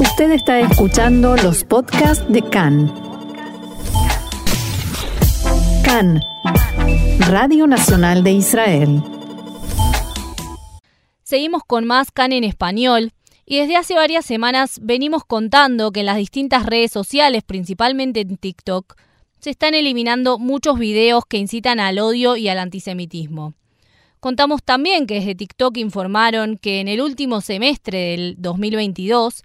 Usted está escuchando los podcasts de CAN. CAN, Radio Nacional de Israel. Seguimos con más CAN en español y desde hace varias semanas venimos contando que en las distintas redes sociales, principalmente en TikTok, se están eliminando muchos videos que incitan al odio y al antisemitismo. Contamos también que desde TikTok informaron que en el último semestre del 2022,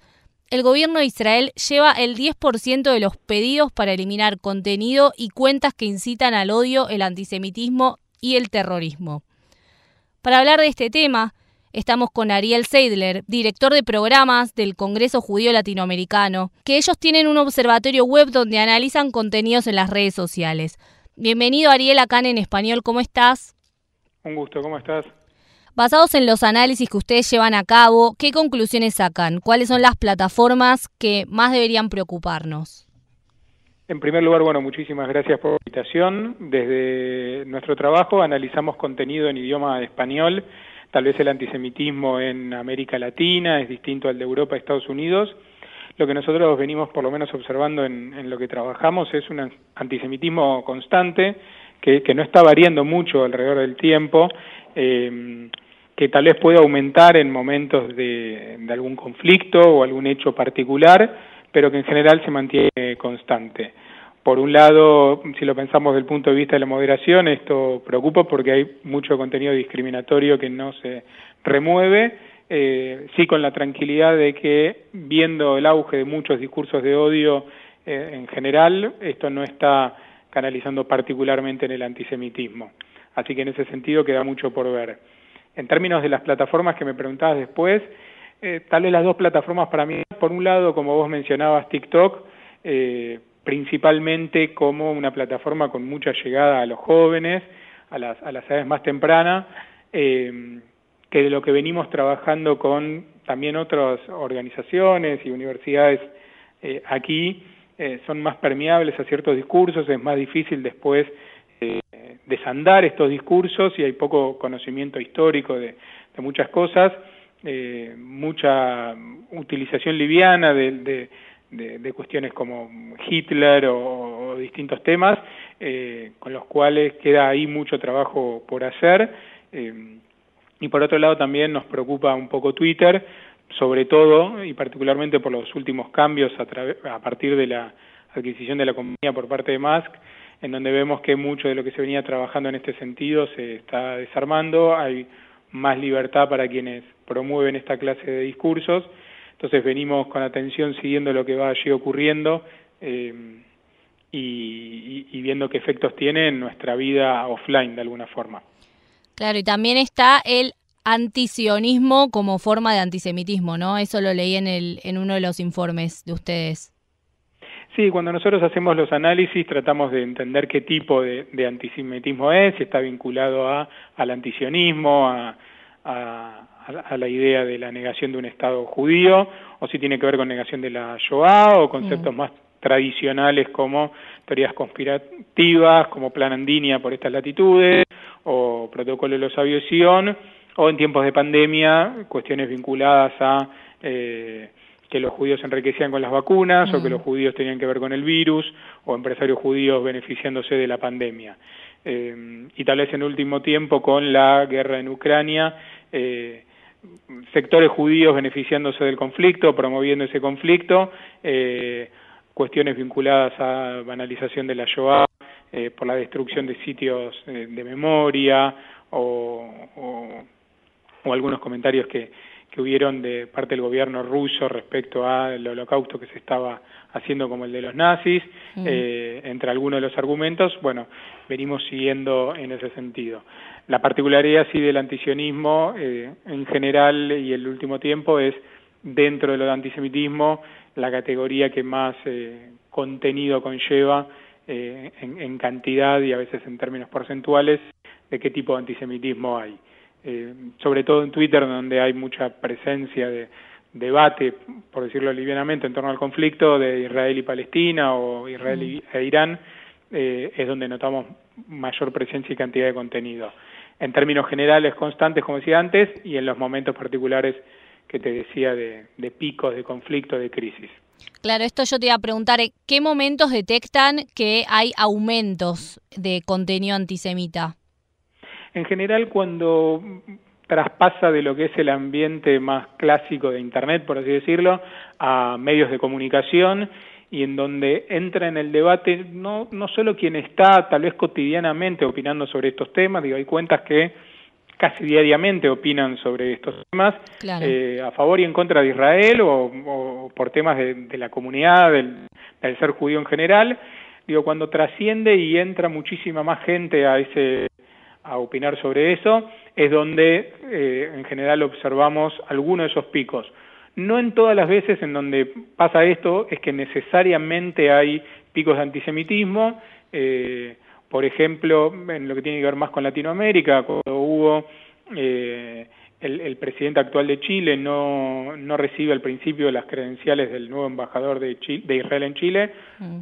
el gobierno de Israel lleva el 10% de los pedidos para eliminar contenido y cuentas que incitan al odio, el antisemitismo y el terrorismo. Para hablar de este tema, estamos con Ariel Seidler, director de programas del Congreso Judío Latinoamericano, que ellos tienen un observatorio web donde analizan contenidos en las redes sociales. Bienvenido Ariel acá en español, ¿cómo estás? Un gusto, ¿cómo estás? Basados en los análisis que ustedes llevan a cabo, ¿qué conclusiones sacan? ¿Cuáles son las plataformas que más deberían preocuparnos? En primer lugar, bueno, muchísimas gracias por la invitación. Desde nuestro trabajo analizamos contenido en idioma español. Tal vez el antisemitismo en América Latina es distinto al de Europa y Estados Unidos. Lo que nosotros venimos por lo menos observando en, lo que trabajamos es un antisemitismo constante que, no está variando mucho alrededor del tiempo, eh, que tal vez pueda aumentar en momentos de, algún conflicto o algún hecho particular, pero que en general se mantiene constante. Por un lado, si lo pensamos desde el punto de vista de la moderación, esto preocupa porque hay mucho contenido discriminatorio que no se remueve, eh, sí con la tranquilidad de que viendo el auge de muchos discursos de odio eh, en general, esto no está canalizando particularmente en el antisemitismo. Así que en ese sentido queda mucho por ver. En términos de las plataformas que me preguntabas después, eh, tal vez las dos plataformas para mí, por un lado, como vos mencionabas, TikTok, eh, principalmente como una plataforma con mucha llegada a los jóvenes, a las, a las edades más tempranas, eh, que de lo que venimos trabajando con también otras organizaciones y universidades aquí, eh, son más permeables a ciertos discursos, es más difícil después eh, desandar estos discursos y hay poco conocimiento histórico de, muchas cosas, eh, mucha utilización liviana de, de, cuestiones como Hitler o, distintos temas, con los cuales queda ahí mucho trabajo por hacer. y por otro lado también nos preocupa un poco Twitter, sobre todo y particularmente por los últimos cambios a, a partir de la adquisición de la compañía por parte de Musk, en donde vemos que mucho de lo que se venía trabajando en este sentido se está desarmando, hay más libertad para quienes promueven esta clase de discursos, entonces venimos con atención siguiendo lo que va allí ocurriendo eh, y, viendo qué efectos tiene en nuestra vida offline de alguna forma. Claro, y también está el antisionismo como forma de antisemitismo, ¿no? Eso lo leí en, el, en uno de los informes de ustedes. Sí, cuando nosotros hacemos los análisis tratamos de entender qué tipo de, antisemitismo es, si está vinculado a, al antisionismo, a, a, la idea de la negación de un Estado judío, o si tiene que ver con negación de la Shoah, o conceptos mm. más tradicionales como teorías conspirativas, como plan Andinia por estas latitudes, o protocolo de los aviación, o en tiempos de pandemia, cuestiones vinculadas a eh, que los judíos se enriquecían con las vacunas o que los judíos tenían que ver con el virus o empresarios judíos beneficiándose de la pandemia. Eh, y tal vez en último tiempo con la guerra en Ucrania, eh, sectores judíos beneficiándose del conflicto, promoviendo ese conflicto, cuestiones vinculadas a banalización de la Shoah, por la destrucción de sitios de memoria o o algunos comentarios que, que hubieron de parte del gobierno ruso respecto al holocausto que se estaba haciendo como el de los nazis, mm. eh, entre algunos de los argumentos, bueno, venimos siguiendo en ese sentido. La particularidad sí del antisionismo eh, en general y el último tiempo es dentro de lo de antisemitismo la categoría que más eh, contenido conlleva en, en cantidad y a veces en términos porcentuales de qué tipo de antisemitismo hay eh, sobre todo en Twitter, donde hay mucha presencia de debate, por decirlo livianamente, en torno al conflicto de Israel y Palestina o Israel e Irán, eh, es donde notamos mayor presencia y cantidad de contenido. En términos generales constantes, como decía antes, y en los momentos particulares que te decía de, picos de conflicto, de crisis. Claro, esto yo te iba a preguntar, ¿qué momentos detectan que hay aumentos de contenido antisemita? En general, cuando traspasa de lo que es el ambiente más clásico de Internet, por así decirlo, a medios de comunicación y en donde entra en el debate no, no solo quien está tal vez cotidianamente opinando sobre estos temas, digo, hay cuentas que casi diariamente opinan sobre estos temas, eh, a favor y en contra de Israel o, por temas de, la comunidad, del, del, ser judío en general. Digo, cuando trasciende y entra muchísima más gente a ese a opinar sobre eso, es donde eh, en general observamos algunos de esos picos. No en todas las veces en donde pasa esto es que necesariamente hay picos de antisemitismo, eh, por ejemplo, en lo que tiene que ver más con Latinoamérica, cuando hubo eh, el, presidente actual de Chile no, no recibe al principio las credenciales del nuevo embajador de, de Israel en Chile, mm.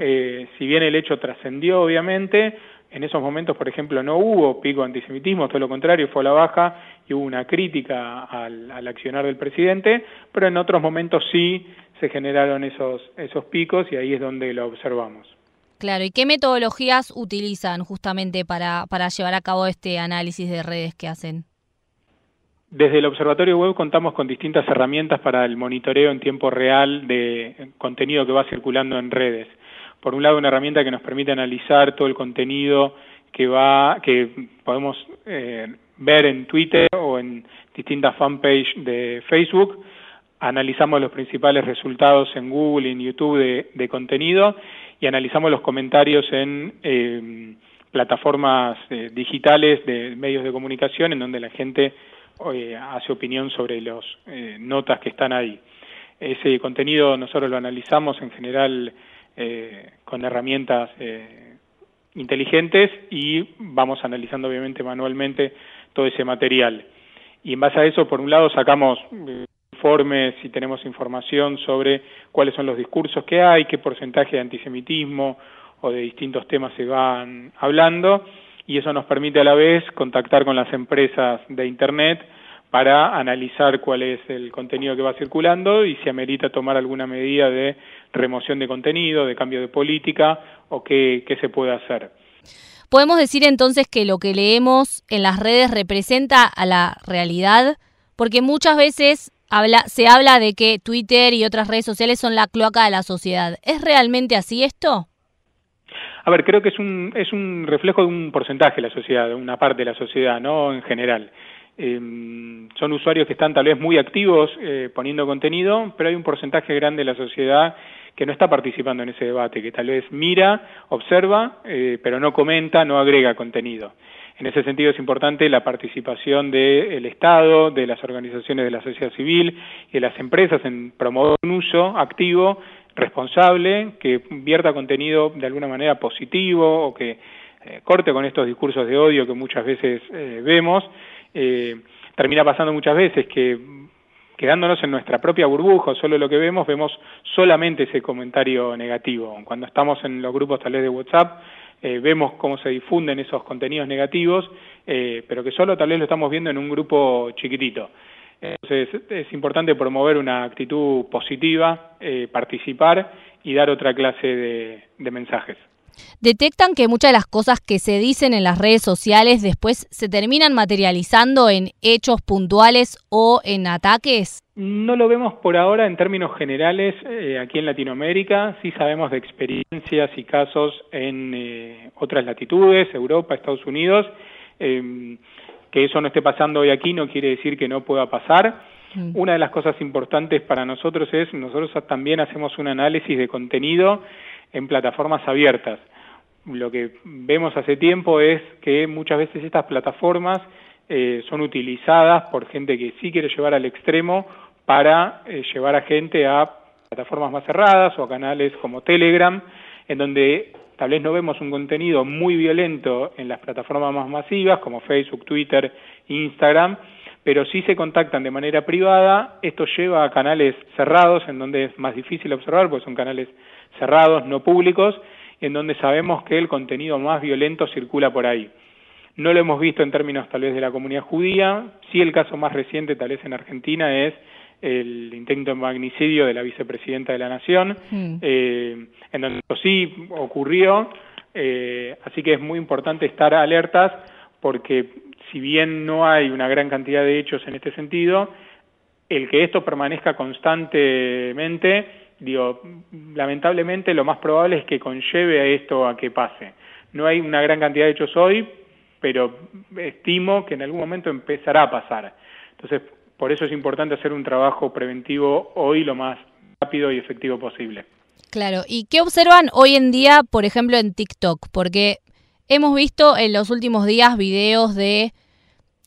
si bien el hecho trascendió obviamente, en esos momentos, por ejemplo, no hubo pico de antisemitismo, todo lo contrario, fue a la baja y hubo una crítica al, accionar del presidente, pero en otros momentos sí se generaron esos, esos picos y ahí es donde lo observamos. Claro, ¿y qué metodologías utilizan justamente para, para llevar a cabo este análisis de redes que hacen? Desde el Observatorio Web contamos con distintas herramientas para el monitoreo en tiempo real de contenido que va circulando en redes por un lado una herramienta que nos permite analizar todo el contenido que va que podemos eh, ver en Twitter o en distintas fanpages de Facebook analizamos los principales resultados en Google y en YouTube de, contenido y analizamos los comentarios en eh, plataformas eh, digitales de medios de comunicación en donde la gente hace opinión sobre las notas que están ahí. Ese contenido nosotros lo analizamos en general eh, con herramientas eh, inteligentes y vamos analizando obviamente manualmente todo ese material. Y en base a eso, por un lado, sacamos eh, informes y tenemos información sobre cuáles son los discursos que hay, qué porcentaje de antisemitismo o de distintos temas se van hablando, y eso nos permite a la vez contactar con las empresas de Internet para analizar cuál es el contenido que va circulando y si amerita tomar alguna medida de remoción de contenido, de cambio de política o qué, se puede hacer. Podemos decir entonces que lo que leemos en las redes representa a la realidad, porque muchas veces habla, se habla de que Twitter y otras redes sociales son la cloaca de la sociedad. ¿Es realmente así esto? A ver, creo que es un, es un reflejo de un porcentaje de la sociedad, de una parte de la sociedad, no en general. Em, son usuarios que están tal vez muy activos eh, poniendo contenido, pero hay un porcentaje grande de la sociedad que no está participando en ese debate, que tal vez mira, observa, eh, pero no comenta, no agrega contenido. En ese sentido es importante la participación del Estado, de las organizaciones de la sociedad civil y de las empresas en promover un uso activo, responsable, que vierta contenido de alguna manera positivo o que eh, corte con estos discursos de odio que muchas veces vemos eh, termina pasando muchas veces que quedándonos en nuestra propia burbuja, solo lo que vemos, vemos solamente ese comentario negativo. Cuando estamos en los grupos tal vez de WhatsApp, eh, vemos cómo se difunden esos contenidos negativos, eh, pero que solo tal vez lo estamos viendo en un grupo chiquitito. Entonces es importante promover una actitud positiva, eh, participar y dar otra clase de mensajes detectan que muchas de las cosas que se dicen en las redes sociales después se terminan materializando en hechos puntuales o en ataques? No lo vemos por ahora en términos generales eh, aquí en Latinoamérica, sí sabemos de experiencias y casos en eh, otras latitudes, Europa, Estados Unidos, em, que eso no esté pasando hoy aquí no quiere decir que no pueda pasar. Mm. Una de las cosas importantes para nosotros es, nosotros también hacemos un análisis de contenido en plataformas abiertas. Lo que vemos hace tiempo es que muchas veces estas plataformas eh, son utilizadas por gente que sí quiere llevar al extremo para eh, llevar a gente a plataformas más cerradas o a canales como Telegram, en donde tal vez no vemos un contenido muy violento en las plataformas más masivas como Facebook, Twitter, Instagram, pero sí se contactan de manera privada, esto lleva a canales cerrados en donde es más difícil observar, porque son canales cerrados, no públicos, en donde sabemos que el contenido más violento circula por ahí. No lo hemos visto en términos tal vez de la comunidad judía, sí el caso más reciente tal vez en Argentina es el intento de magnicidio de la vicepresidenta de la Nación, mm. eh, en donde sí ocurrió, eh, así que es muy importante estar alertas porque si bien no hay una gran cantidad de hechos en este sentido, el que esto permanezca constantemente, digo, lamentablemente lo más probable es que conlleve a esto a que pase. No hay una gran cantidad de hechos hoy, pero estimo que en algún momento empezará a pasar. Entonces, por eso es importante hacer un trabajo preventivo hoy lo más rápido y efectivo posible. Claro, ¿y qué observan hoy en día, por ejemplo, en TikTok? Porque hemos visto en los últimos días videos de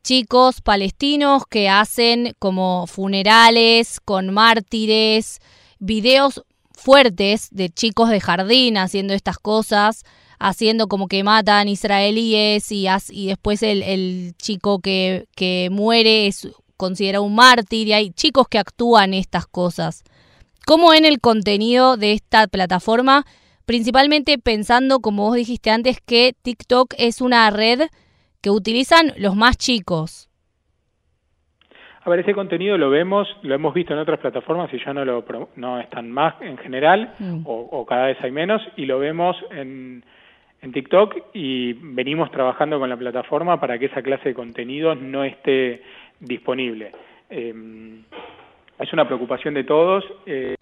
chicos palestinos que hacen como funerales con mártires, videos fuertes de chicos de jardín haciendo estas cosas, haciendo como que matan israelíes y, y después el, chico que, muere es considera un mártir y hay chicos que actúan estas cosas. ¿Cómo en el contenido de esta plataforma? Principalmente pensando, como vos dijiste antes, que TikTok es una red que utilizan los más chicos. A ver, ese contenido lo vemos, lo hemos visto en otras plataformas y ya no lo no están más en general mm. o, cada vez hay menos y lo vemos en, en TikTok y venimos trabajando con la plataforma para que esa clase de contenidos no esté disponible. Em, es una preocupación de todos. Eh,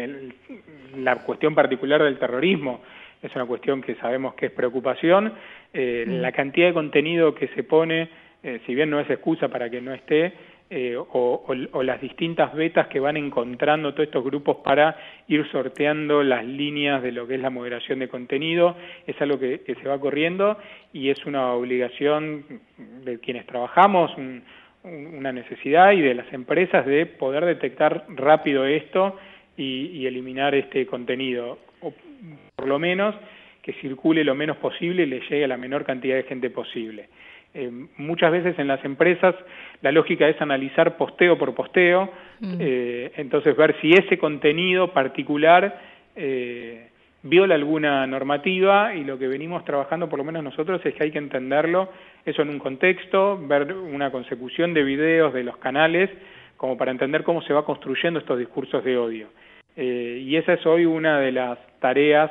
la cuestión particular del terrorismo es una cuestión que sabemos que es preocupación. Eh, mm. La cantidad de contenido que se pone, eh, si bien no es excusa para que no esté, o, las distintas betas que van encontrando todos estos grupos para ir sorteando las líneas de lo que es la moderación de contenido, es algo que, se va corriendo y es una obligación de quienes trabajamos, una necesidad y de las empresas de poder detectar rápido esto y, eliminar este contenido, o por lo menos que circule lo menos posible y le llegue a la menor cantidad de gente posible. Eh, muchas veces en las empresas la lógica es analizar posteo por posteo, mm. eh, entonces ver si ese contenido particular eh, viola alguna normativa y lo que venimos trabajando, por lo menos nosotros, es que hay que entenderlo, eso en un contexto, ver una consecución de videos de los canales, como para entender cómo se va construyendo estos discursos de odio. Eh, y esa es hoy una de las tareas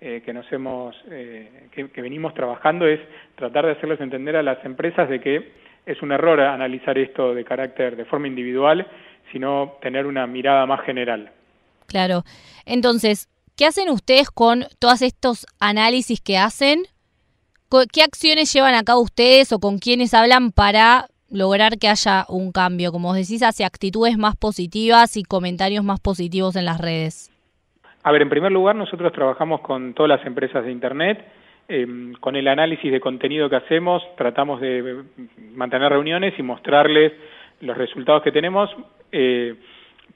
eh, que nos hemos, eh, que, que, venimos trabajando, es tratar de hacerles entender a las empresas de que es un error analizar esto de carácter, de forma individual, sino tener una mirada más general. Claro. Entonces, ¿Qué hacen ustedes con todos estos análisis que hacen? ¿Qué acciones llevan a cabo ustedes o con quiénes hablan para lograr que haya un cambio, como os decís, hacia actitudes más positivas y comentarios más positivos en las redes? A ver, en primer lugar, nosotros trabajamos con todas las empresas de Internet. Em, con el análisis de contenido que hacemos, tratamos de mantener reuniones y mostrarles los resultados que tenemos. Eh,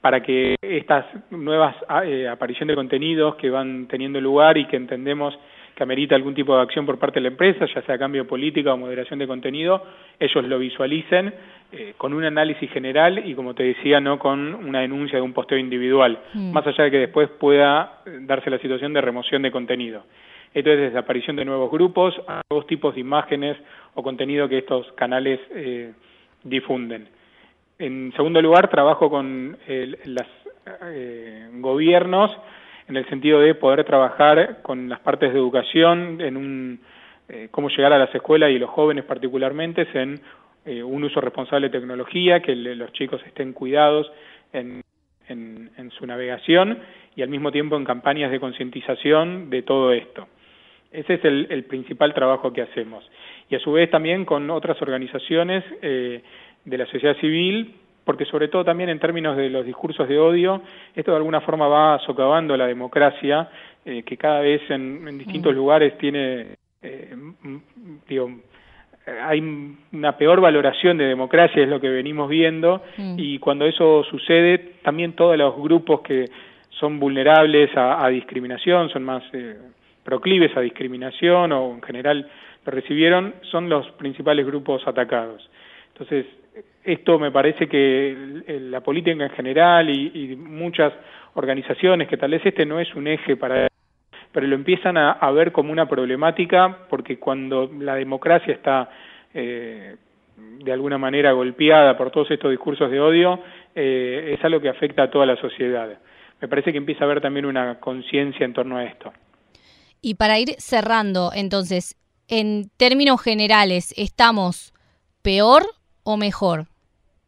para que estas nuevas ah, eh, aparición de contenidos que van teniendo lugar y que entendemos que amerita algún tipo de acción por parte de la empresa, ya sea cambio política o moderación de contenido, ellos lo visualicen eh, con un análisis general y, como te decía, no con una denuncia de un posteo individual, mm. más allá de que después pueda eh, darse la situación de remoción de contenido. Esto es desde aparición de nuevos grupos nuevos tipos de imágenes o contenido que estos canales difunden. En segundo lugar, trabajo con los eh, gobiernos en el sentido de poder trabajar con las partes de educación en un eh, cómo llegar a las escuelas y los jóvenes particularmente en eh, un uso responsable de tecnología, que los chicos estén cuidados en, su navegación y al mismo tiempo en campañas de concientización de todo esto. Ese es el, principal trabajo que hacemos. Y a su vez también con otras organizaciones de la sociedad civil, porque sobre todo también en términos de los discursos de odio, esto de alguna forma va socavando la democracia, eh, que cada vez en, distintos mm. lugares tiene, eh, digo, hay una peor valoración de democracia, es lo que venimos viendo, mm. y cuando eso sucede, también todos los grupos que son vulnerables a, discriminación, son más eh, proclives a discriminación o en general lo recibieron, son los principales grupos atacados. Entonces, esto me parece que la política en general y, muchas organizaciones, que tal vez este no es un eje para pero lo empiezan a, ver como una problemática porque cuando la democracia está eh, de alguna manera golpeada por todos estos discursos de odio, eh, es algo que afecta a toda la sociedad. Me parece que empieza a haber también una conciencia en torno a esto. Y para ir cerrando, entonces, en términos generales, ¿estamos peor o mejor?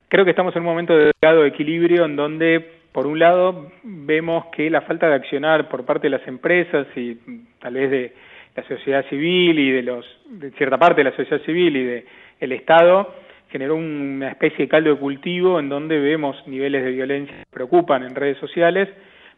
Creo que estamos en un momento de delicado equilibrio en donde, por un lado, vemos que la falta de accionar por parte de las empresas y tal vez de la sociedad civil y de los de cierta parte de la sociedad civil y de el Estado generó una especie de caldo de cultivo en donde vemos niveles de violencia que preocupan en redes sociales,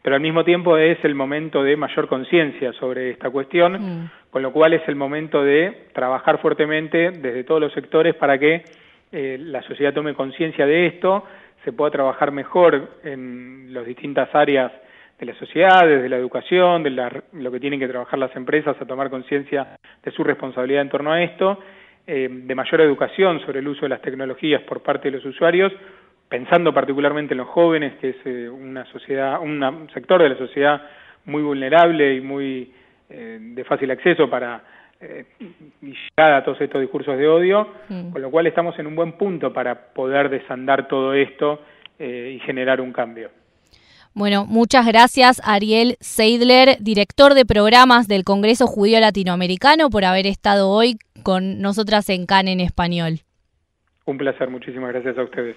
pero al mismo tiempo es el momento de mayor conciencia sobre esta cuestión, mm. con lo cual es el momento de trabajar fuertemente desde todos los sectores para que eh, la sociedad tome conciencia de esto, se pueda trabajar mejor en las distintas áreas de la sociedad, desde la educación, de lo que tienen que trabajar las empresas a tomar conciencia de su responsabilidad en torno a esto, eh, de mayor educación sobre el uso de las tecnologías por parte de los usuarios, pensando particularmente en los jóvenes, que es eh, una sociedad, un sector de la sociedad muy vulnerable y muy eh, de fácil acceso para llegar a todos estos discursos de odio, con lo cual estamos en un buen punto para poder desandar todo esto y generar un cambio. Bueno, muchas gracias Ariel Seidler, director de programas del Congreso Judío Latinoamericano, por haber estado hoy con nosotras en CAN en español. Un placer, muchísimas gracias a ustedes.